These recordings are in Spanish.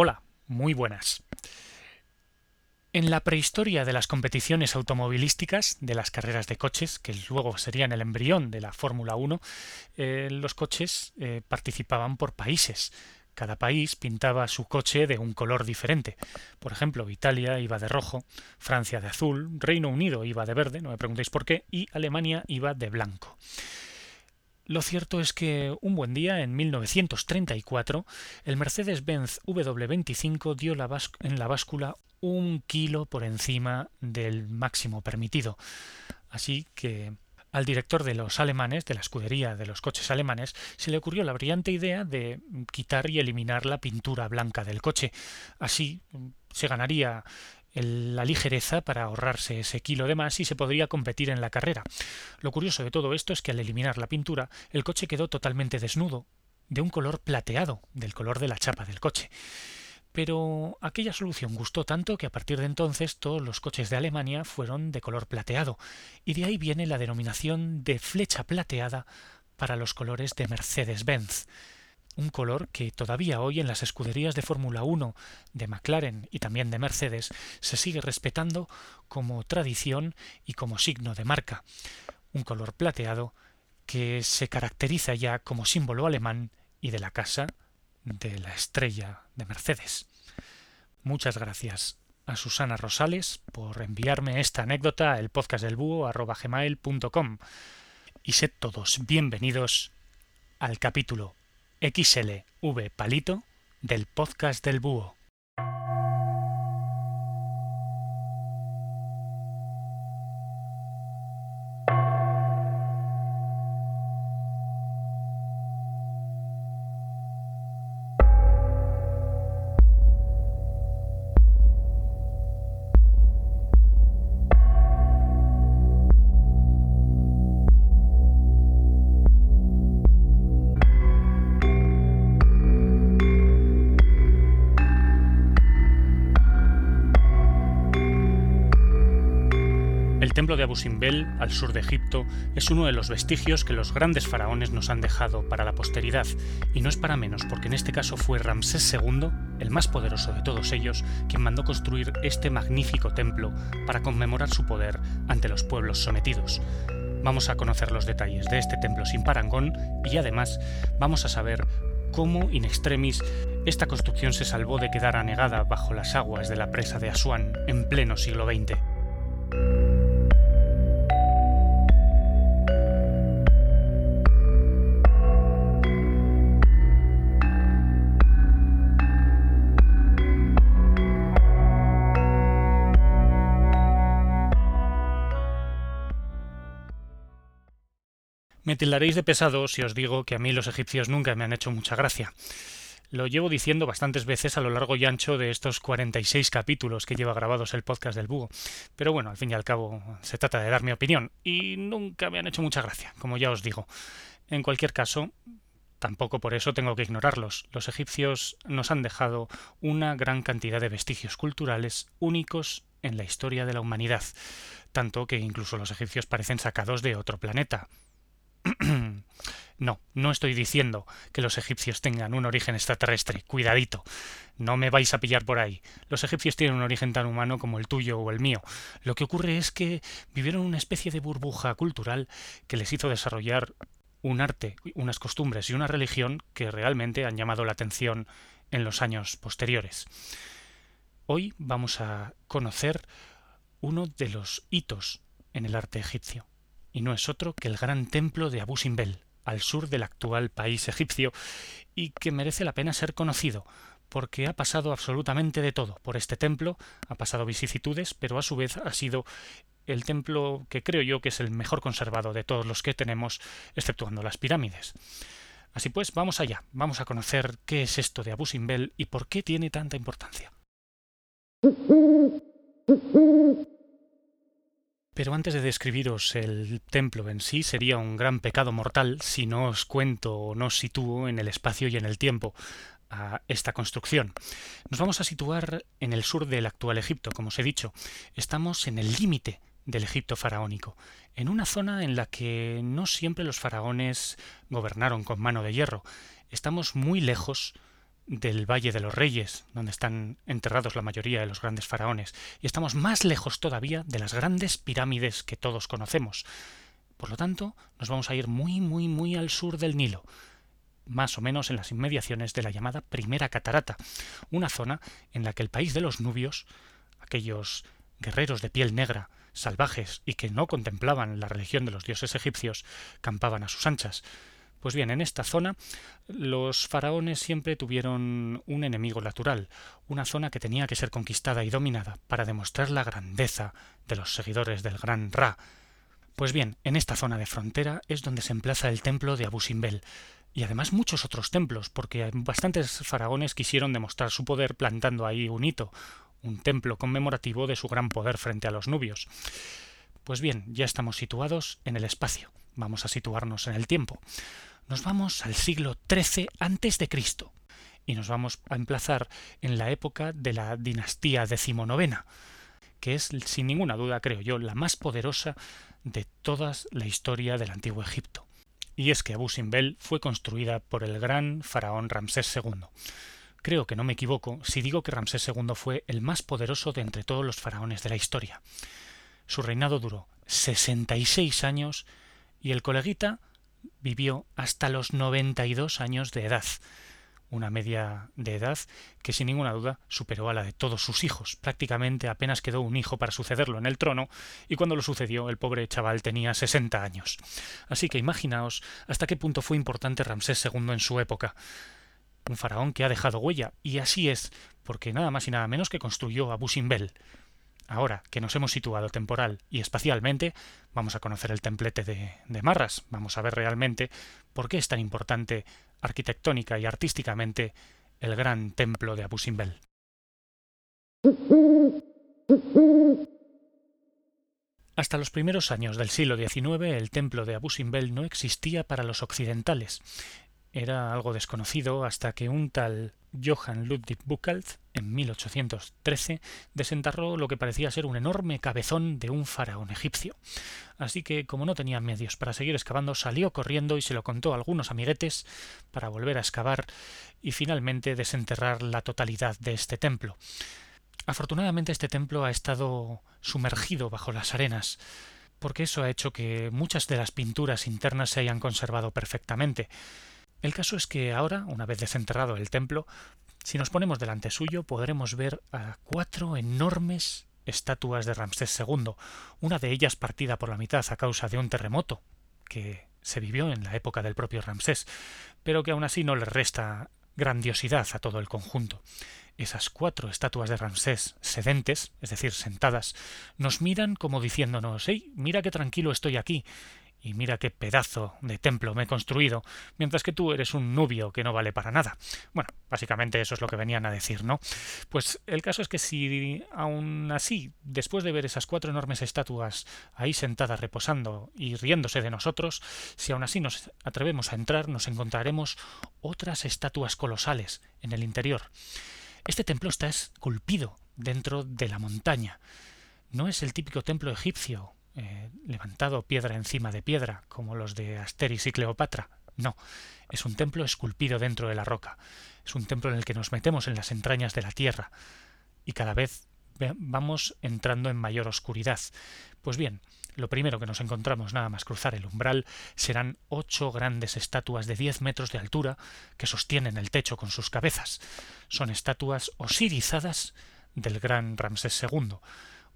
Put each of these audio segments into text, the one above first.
Hola, muy buenas. En la prehistoria de las competiciones automovilísticas, de las carreras de coches, que luego serían el embrión de la Fórmula 1, eh, los coches eh, participaban por países. Cada país pintaba su coche de un color diferente. Por ejemplo, Italia iba de rojo, Francia de azul, Reino Unido iba de verde, no me preguntéis por qué, y Alemania iba de blanco. Lo cierto es que un buen día, en 1934, el Mercedes-Benz W25 dio en la báscula un kilo por encima del máximo permitido. Así que al director de los alemanes, de la escudería de los coches alemanes, se le ocurrió la brillante idea de quitar y eliminar la pintura blanca del coche. Así se ganaría la ligereza para ahorrarse ese kilo de más y se podría competir en la carrera. Lo curioso de todo esto es que al eliminar la pintura, el coche quedó totalmente desnudo, de un color plateado, del color de la chapa del coche. Pero aquella solución gustó tanto que a partir de entonces todos los coches de Alemania fueron de color plateado, y de ahí viene la denominación de flecha plateada para los colores de Mercedes-Benz un color que todavía hoy en las escuderías de Fórmula 1 de McLaren y también de Mercedes se sigue respetando como tradición y como signo de marca. Un color plateado que se caracteriza ya como símbolo alemán y de la casa de la estrella de Mercedes. Muchas gracias a Susana Rosales por enviarme esta anécdota al podcast del búho y sed todos bienvenidos al capítulo XLV Palito del podcast del Búho. Templo de Abu Simbel, al sur de Egipto, es uno de los vestigios que los grandes faraones nos han dejado para la posteridad, y no es para menos porque en este caso fue Ramsés II, el más poderoso de todos ellos, quien mandó construir este magnífico templo para conmemorar su poder ante los pueblos sometidos. Vamos a conocer los detalles de este templo sin parangón y además vamos a saber cómo, in extremis, esta construcción se salvó de quedar anegada bajo las aguas de la presa de Asuán en pleno siglo XX. Tildaréis de pesado si os digo que a mí los egipcios nunca me han hecho mucha gracia. Lo llevo diciendo bastantes veces a lo largo y ancho de estos 46 capítulos que lleva grabados el podcast del búho. Pero bueno, al fin y al cabo se trata de dar mi opinión y nunca me han hecho mucha gracia, como ya os digo. En cualquier caso, tampoco por eso tengo que ignorarlos. Los egipcios nos han dejado una gran cantidad de vestigios culturales únicos en la historia de la humanidad, tanto que incluso los egipcios parecen sacados de otro planeta. No, no estoy diciendo que los egipcios tengan un origen extraterrestre. Cuidadito. No me vais a pillar por ahí. Los egipcios tienen un origen tan humano como el tuyo o el mío. Lo que ocurre es que vivieron una especie de burbuja cultural que les hizo desarrollar un arte, unas costumbres y una religión que realmente han llamado la atención en los años posteriores. Hoy vamos a conocer uno de los hitos en el arte egipcio y no es otro que el gran templo de Abu Simbel, al sur del actual país egipcio, y que merece la pena ser conocido, porque ha pasado absolutamente de todo por este templo, ha pasado vicisitudes, pero a su vez ha sido el templo que creo yo que es el mejor conservado de todos los que tenemos, exceptuando las pirámides. Así pues, vamos allá, vamos a conocer qué es esto de Abu Simbel y por qué tiene tanta importancia. Pero antes de describiros el templo en sí, sería un gran pecado mortal si no os cuento o no sitúo en el espacio y en el tiempo a esta construcción. Nos vamos a situar en el sur del actual Egipto, como os he dicho. Estamos en el límite del Egipto faraónico, en una zona en la que no siempre los faraones gobernaron con mano de hierro. Estamos muy lejos del Valle de los Reyes, donde están enterrados la mayoría de los grandes faraones, y estamos más lejos todavía de las grandes pirámides que todos conocemos. Por lo tanto, nos vamos a ir muy, muy, muy al sur del Nilo, más o menos en las inmediaciones de la llamada Primera Catarata, una zona en la que el país de los nubios, aquellos guerreros de piel negra, salvajes y que no contemplaban la religión de los dioses egipcios, campaban a sus anchas. Pues bien, en esta zona los faraones siempre tuvieron un enemigo natural, una zona que tenía que ser conquistada y dominada para demostrar la grandeza de los seguidores del gran Ra. Pues bien, en esta zona de frontera es donde se emplaza el templo de Abu Simbel, y además muchos otros templos, porque bastantes faraones quisieron demostrar su poder plantando ahí un hito, un templo conmemorativo de su gran poder frente a los nubios. Pues bien, ya estamos situados en el espacio. Vamos a situarnos en el tiempo nos vamos al siglo XIII Cristo y nos vamos a emplazar en la época de la dinastía decimonovena, que es sin ninguna duda, creo yo, la más poderosa de toda la historia del antiguo Egipto. Y es que Abu Simbel fue construida por el gran faraón Ramsés II. Creo que no me equivoco si digo que Ramsés II fue el más poderoso de entre todos los faraones de la historia. Su reinado duró 66 años y el coleguita vivió hasta los 92 años de edad, una media de edad que sin ninguna duda superó a la de todos sus hijos. Prácticamente apenas quedó un hijo para sucederlo en el trono, y cuando lo sucedió el pobre chaval tenía 60 años. Así que imaginaos hasta qué punto fue importante Ramsés II en su época. Un faraón que ha dejado huella, y así es, porque nada más y nada menos que construyó Abu Simbel, Ahora que nos hemos situado temporal y espacialmente, vamos a conocer el templete de, Marras, vamos a ver realmente por qué es tan importante arquitectónica y artísticamente el gran templo de Abu Simbel. Hasta los primeros años del siglo XIX el templo de Abu Simbel no existía para los occidentales. Era algo desconocido hasta que un tal Johann Ludwig Buchwald, en 1813, desenterró lo que parecía ser un enorme cabezón de un faraón egipcio. Así que, como no tenía medios para seguir excavando, salió corriendo y se lo contó a algunos amiguetes para volver a excavar y finalmente desenterrar la totalidad de este templo. Afortunadamente este templo ha estado sumergido bajo las arenas, porque eso ha hecho que muchas de las pinturas internas se hayan conservado perfectamente. El caso es que ahora, una vez desenterrado el templo, si nos ponemos delante suyo podremos ver a cuatro enormes estatuas de Ramsés II, una de ellas partida por la mitad a causa de un terremoto que se vivió en la época del propio Ramsés, pero que aún así no le resta grandiosidad a todo el conjunto. Esas cuatro estatuas de Ramsés sedentes, es decir, sentadas, nos miran como diciéndonos ¡Ey, mira qué tranquilo estoy aquí! Y mira qué pedazo de templo me he construido, mientras que tú eres un nubio que no vale para nada. Bueno, básicamente eso es lo que venían a decir, ¿no? Pues el caso es que si aún así, después de ver esas cuatro enormes estatuas ahí sentadas reposando y riéndose de nosotros, si aún así nos atrevemos a entrar, nos encontraremos otras estatuas colosales en el interior. Este templo está esculpido dentro de la montaña. No es el típico templo egipcio eh, levantado piedra encima de piedra, como los de Asteris y Cleopatra. No, es un templo esculpido dentro de la roca. Es un templo en el que nos metemos en las entrañas de la tierra y cada vez vamos entrando en mayor oscuridad. Pues bien, lo primero que nos encontramos nada más cruzar el umbral serán ocho grandes estatuas de diez metros de altura que sostienen el techo con sus cabezas. Son estatuas osirizadas del gran Ramsés II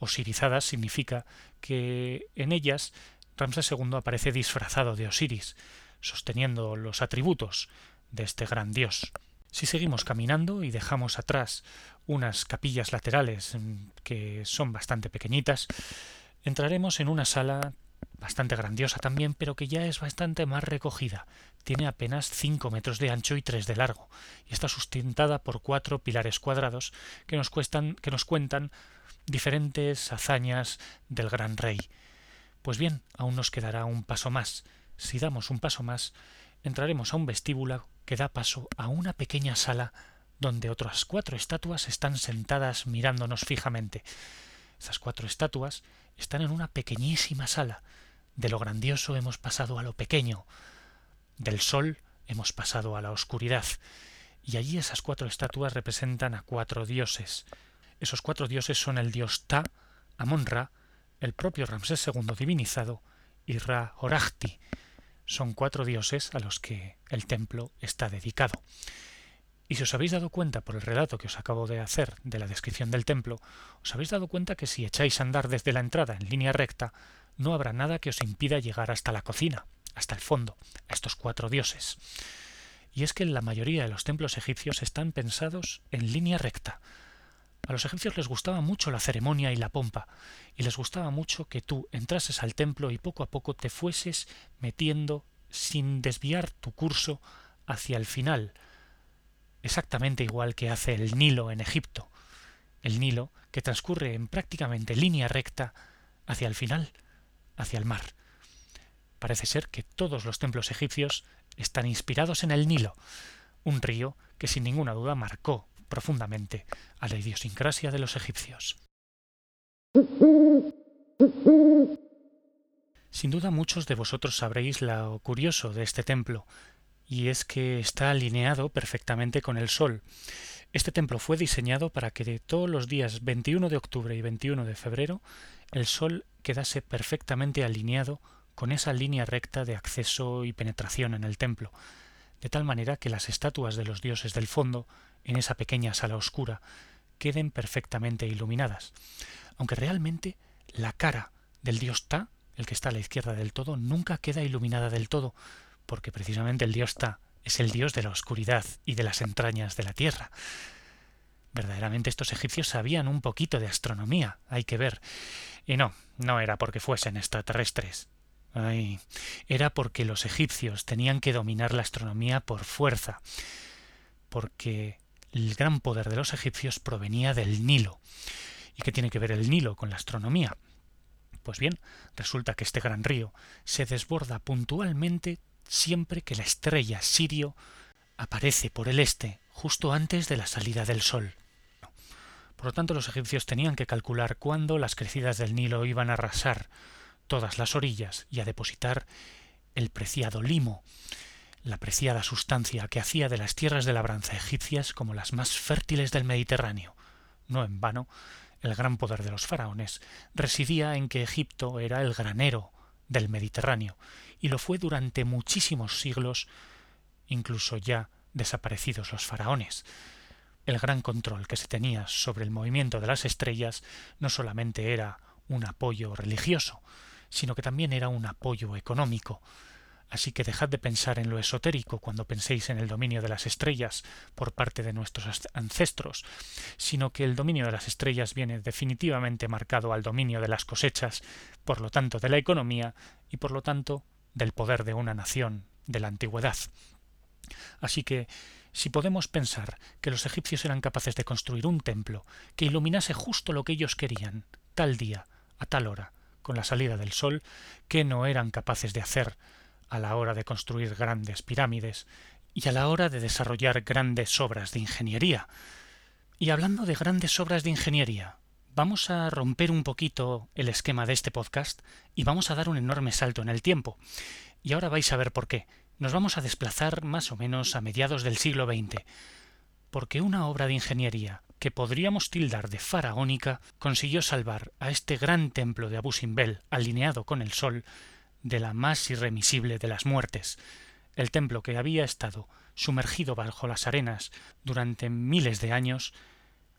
osirizadas significa que en ellas Ramsés II aparece disfrazado de Osiris, sosteniendo los atributos de este gran dios. Si seguimos caminando y dejamos atrás unas capillas laterales mm, que son bastante pequeñitas, entraremos en una sala bastante grandiosa también, pero que ya es bastante más recogida. Tiene apenas cinco metros de ancho y tres de largo, y está sustentada por cuatro pilares cuadrados que nos, cuestan, que nos cuentan diferentes hazañas del gran rey. Pues bien, aún nos quedará un paso más. Si damos un paso más, entraremos a un vestíbulo que da paso a una pequeña sala donde otras cuatro estatuas están sentadas mirándonos fijamente. Esas cuatro estatuas están en una pequeñísima sala. De lo grandioso hemos pasado a lo pequeño. Del sol hemos pasado a la oscuridad. y allí esas cuatro estatuas representan a cuatro dioses. Esos cuatro dioses son el dios Ta, Amon-Ra, el propio Ramsés II divinizado y Ra Horajti. Son cuatro dioses a los que el templo está dedicado. Y si os habéis dado cuenta por el relato que os acabo de hacer de la descripción del templo, os habéis dado cuenta que si echáis a andar desde la entrada en línea recta, no habrá nada que os impida llegar hasta la cocina, hasta el fondo, a estos cuatro dioses. Y es que la mayoría de los templos egipcios están pensados en línea recta. A los egipcios les gustaba mucho la ceremonia y la pompa, y les gustaba mucho que tú entrases al templo y poco a poco te fueses metiendo sin desviar tu curso hacia el final, exactamente igual que hace el Nilo en Egipto. El Nilo que transcurre en prácticamente línea recta hacia el final, hacia el mar. Parece ser que todos los templos egipcios están inspirados en el Nilo, un río que sin ninguna duda marcó profundamente a la idiosincrasia de los egipcios. Sin duda muchos de vosotros sabréis lo curioso de este templo, y es que está alineado perfectamente con el Sol. Este templo fue diseñado para que de todos los días 21 de octubre y 21 de febrero el Sol quedase perfectamente alineado con esa línea recta de acceso y penetración en el templo, de tal manera que las estatuas de los dioses del fondo, en esa pequeña sala oscura, queden perfectamente iluminadas, aunque realmente la cara del dios Ta, el que está a la izquierda del todo, nunca queda iluminada del todo, porque precisamente el dios Ta es el dios de la oscuridad y de las entrañas de la tierra. Verdaderamente estos egipcios sabían un poquito de astronomía, hay que ver. Y no, no era porque fuesen extraterrestres. Ay, era porque los egipcios tenían que dominar la astronomía por fuerza, porque el gran poder de los egipcios provenía del Nilo. ¿Y qué tiene que ver el Nilo con la astronomía? Pues bien, resulta que este gran río se desborda puntualmente siempre que la estrella Sirio aparece por el este justo antes de la salida del sol. Por lo tanto, los egipcios tenían que calcular cuándo las crecidas del Nilo iban a arrasar todas las orillas y a depositar el preciado limo, la preciada sustancia que hacía de las tierras de labranza egipcias como las más fértiles del Mediterráneo. No en vano, el gran poder de los faraones residía en que Egipto era el granero del Mediterráneo, y lo fue durante muchísimos siglos, incluso ya desaparecidos los faraones. El gran control que se tenía sobre el movimiento de las estrellas no solamente era un apoyo religioso, sino que también era un apoyo económico. Así que dejad de pensar en lo esotérico cuando penséis en el dominio de las estrellas por parte de nuestros ancestros, sino que el dominio de las estrellas viene definitivamente marcado al dominio de las cosechas, por lo tanto de la economía y por lo tanto del poder de una nación de la antigüedad. Así que, si podemos pensar que los egipcios eran capaces de construir un templo que iluminase justo lo que ellos querían, tal día, a tal hora, con la salida del sol, que no eran capaces de hacer a la hora de construir grandes pirámides y a la hora de desarrollar grandes obras de ingeniería. Y hablando de grandes obras de ingeniería, vamos a romper un poquito el esquema de este podcast y vamos a dar un enorme salto en el tiempo. Y ahora vais a ver por qué. Nos vamos a desplazar más o menos a mediados del siglo XX, porque una obra de ingeniería que podríamos tildar de faraónica, consiguió salvar a este gran templo de Abu Simbel, alineado con el sol, de la más irremisible de las muertes. El templo que había estado sumergido bajo las arenas durante miles de años,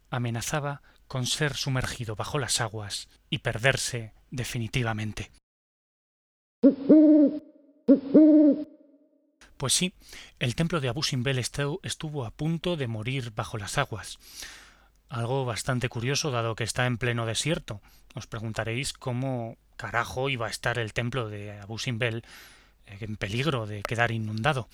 amenazaba con ser sumergido bajo las aguas y perderse definitivamente. Pues sí, el templo de Abu Simbel estuvo a punto de morir bajo las aguas. Algo bastante curioso dado que está en pleno desierto. Os preguntaréis cómo carajo iba a estar el templo de Abu Simbel eh, en peligro de quedar inundado.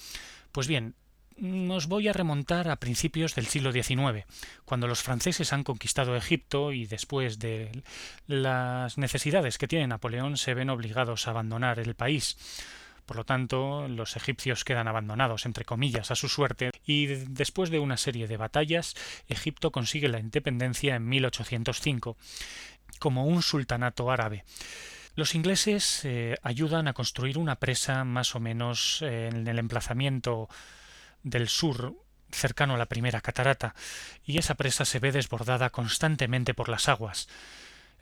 Pues bien, nos voy a remontar a principios del siglo XIX, cuando los franceses han conquistado Egipto y después de las necesidades que tiene Napoleón se ven obligados a abandonar el país. Por lo tanto, los egipcios quedan abandonados, entre comillas, a su suerte, y después de una serie de batallas, Egipto consigue la independencia en 1805, como un sultanato árabe. Los ingleses eh, ayudan a construir una presa más o menos en el emplazamiento del sur cercano a la primera catarata, y esa presa se ve desbordada constantemente por las aguas.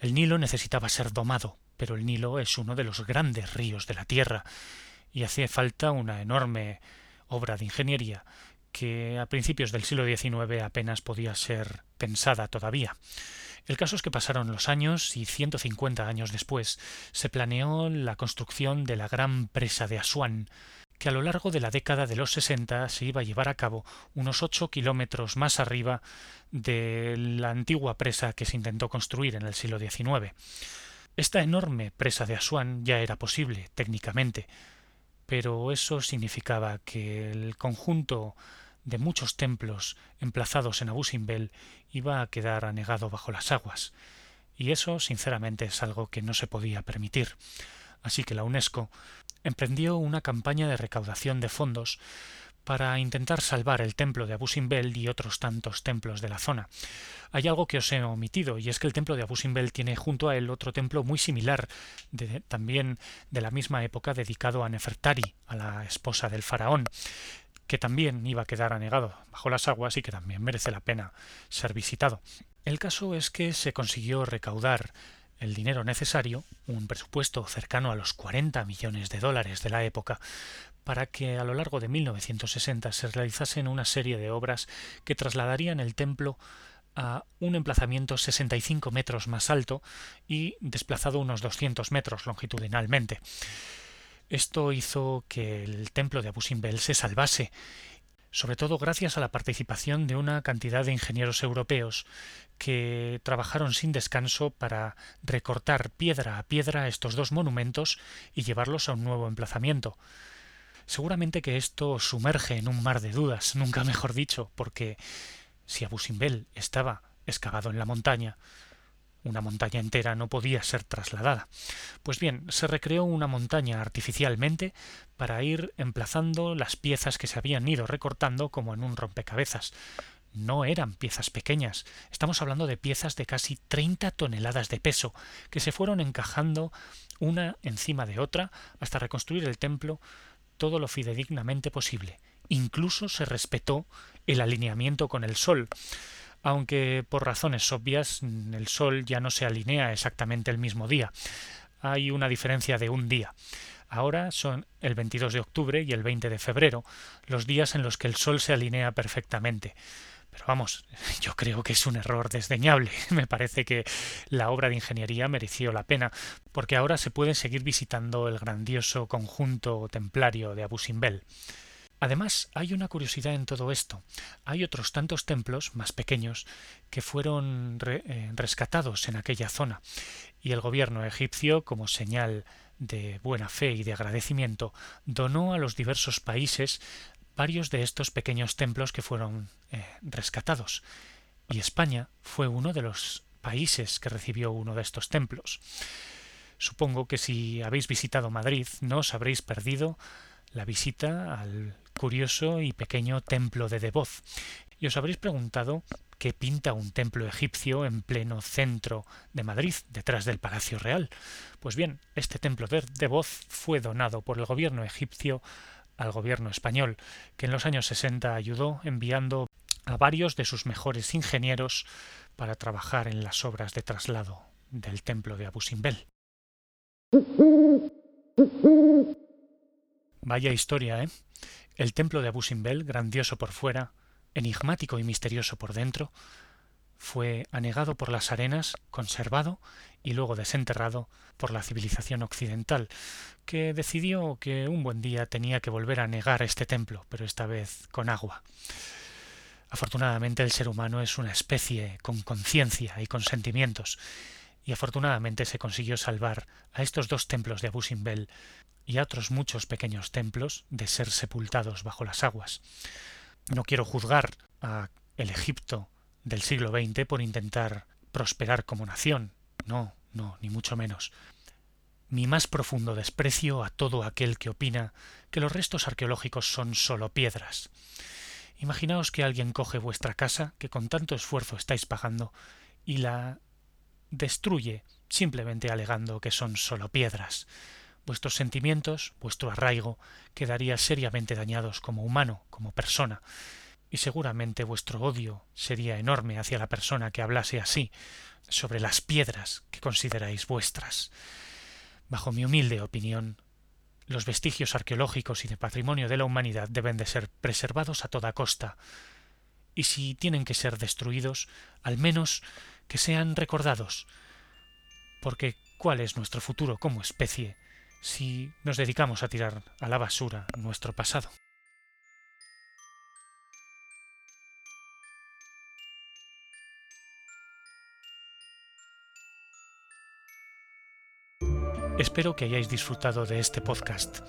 El Nilo necesitaba ser domado, pero el Nilo es uno de los grandes ríos de la Tierra, y hacía falta una enorme obra de ingeniería que a principios del siglo XIX apenas podía ser pensada todavía. El caso es que pasaron los años y 150 años después se planeó la construcción de la gran presa de Asuán, que a lo largo de la década de los 60 se iba a llevar a cabo unos ocho kilómetros más arriba de la antigua presa que se intentó construir en el siglo XIX. Esta enorme presa de Asuán ya era posible técnicamente, pero eso significaba que el conjunto de muchos templos emplazados en Abu Simbel iba a quedar anegado bajo las aguas, y eso sinceramente es algo que no se podía permitir. Así que la UNESCO emprendió una campaña de recaudación de fondos para intentar salvar el templo de Abu Simbel y otros tantos templos de la zona. Hay algo que os he omitido, y es que el templo de Abu Simbel tiene junto a él otro templo muy similar, también de la misma época, dedicado a Nefertari, a la esposa del faraón, que también iba a quedar anegado bajo las aguas y que también merece la pena ser visitado. El caso es que se consiguió recaudar el dinero necesario, un presupuesto cercano a los 40 millones de dólares de la época, para que a lo largo de 1960 se realizasen una serie de obras que trasladarían el templo a un emplazamiento 65 metros más alto y desplazado unos 200 metros longitudinalmente. Esto hizo que el templo de Abu Simbel se salvase sobre todo gracias a la participación de una cantidad de ingenieros europeos que trabajaron sin descanso para recortar piedra a piedra estos dos monumentos y llevarlos a un nuevo emplazamiento. Seguramente que esto sumerge en un mar de dudas, nunca mejor dicho, porque si Abu Simbel estaba excavado en la montaña, una montaña entera no podía ser trasladada. Pues bien, se recreó una montaña artificialmente para ir emplazando las piezas que se habían ido recortando como en un rompecabezas. No eran piezas pequeñas, estamos hablando de piezas de casi 30 toneladas de peso, que se fueron encajando una encima de otra hasta reconstruir el templo todo lo fidedignamente posible. Incluso se respetó el alineamiento con el sol aunque por razones obvias el Sol ya no se alinea exactamente el mismo día. Hay una diferencia de un día. Ahora son el 22 de octubre y el 20 de febrero, los días en los que el Sol se alinea perfectamente. Pero vamos, yo creo que es un error desdeñable. Me parece que la obra de ingeniería mereció la pena, porque ahora se puede seguir visitando el grandioso conjunto templario de Abu Simbel. Además, hay una curiosidad en todo esto. Hay otros tantos templos más pequeños que fueron eh, rescatados en aquella zona, y el gobierno egipcio, como señal de buena fe y de agradecimiento, donó a los diversos países varios de estos pequeños templos que fueron eh, rescatados. Y España fue uno de los países que recibió uno de estos templos. Supongo que si habéis visitado Madrid no os habréis perdido la visita al curioso y pequeño templo de Devoz. Y os habréis preguntado qué pinta un templo egipcio en pleno centro de Madrid, detrás del Palacio Real. Pues bien, este templo de Devoz fue donado por el gobierno egipcio al gobierno español, que en los años 60 ayudó enviando a varios de sus mejores ingenieros para trabajar en las obras de traslado del templo de Abu Simbel. Vaya historia, ¿eh? El templo de Abu Simbel, grandioso por fuera, enigmático y misterioso por dentro, fue anegado por las arenas, conservado y luego desenterrado por la civilización occidental, que decidió que un buen día tenía que volver a negar este templo, pero esta vez con agua. Afortunadamente el ser humano es una especie con conciencia y con sentimientos, y afortunadamente se consiguió salvar a estos dos templos de Abu Simbel y a otros muchos pequeños templos de ser sepultados bajo las aguas. No quiero juzgar a el Egipto del siglo XX por intentar prosperar como nación. No, no, ni mucho menos. Mi más profundo desprecio a todo aquel que opina que los restos arqueológicos son sólo piedras. Imaginaos que alguien coge vuestra casa, que con tanto esfuerzo estáis pagando, y la destruye simplemente alegando que son sólo piedras vuestros sentimientos, vuestro arraigo, quedaría seriamente dañados como humano, como persona. Y seguramente vuestro odio sería enorme hacia la persona que hablase así sobre las piedras que consideráis vuestras. Bajo mi humilde opinión, los vestigios arqueológicos y de patrimonio de la humanidad deben de ser preservados a toda costa, y si tienen que ser destruidos, al menos que sean recordados, porque ¿cuál es nuestro futuro como especie si nos dedicamos a tirar a la basura nuestro pasado? Espero que hayáis disfrutado de este podcast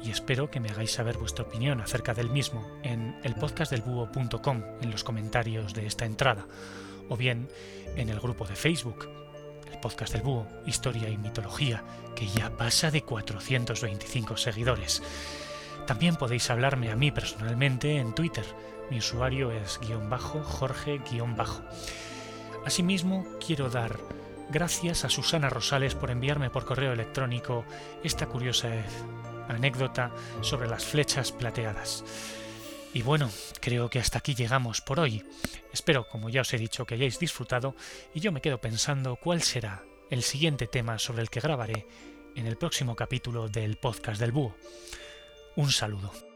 y espero que me hagáis saber vuestra opinión acerca del mismo en elpodcastdelbúho.com en los comentarios de esta entrada o bien en el grupo de Facebook, el podcast del búho, historia y mitología, que ya pasa de 425 seguidores. También podéis hablarme a mí personalmente en Twitter. Mi usuario es guion bajo Jorge guion bajo. Asimismo, quiero dar Gracias a Susana Rosales por enviarme por correo electrónico esta curiosa anécdota sobre las flechas plateadas. Y bueno, creo que hasta aquí llegamos por hoy. Espero, como ya os he dicho, que hayáis disfrutado y yo me quedo pensando cuál será el siguiente tema sobre el que grabaré en el próximo capítulo del podcast del búho. Un saludo.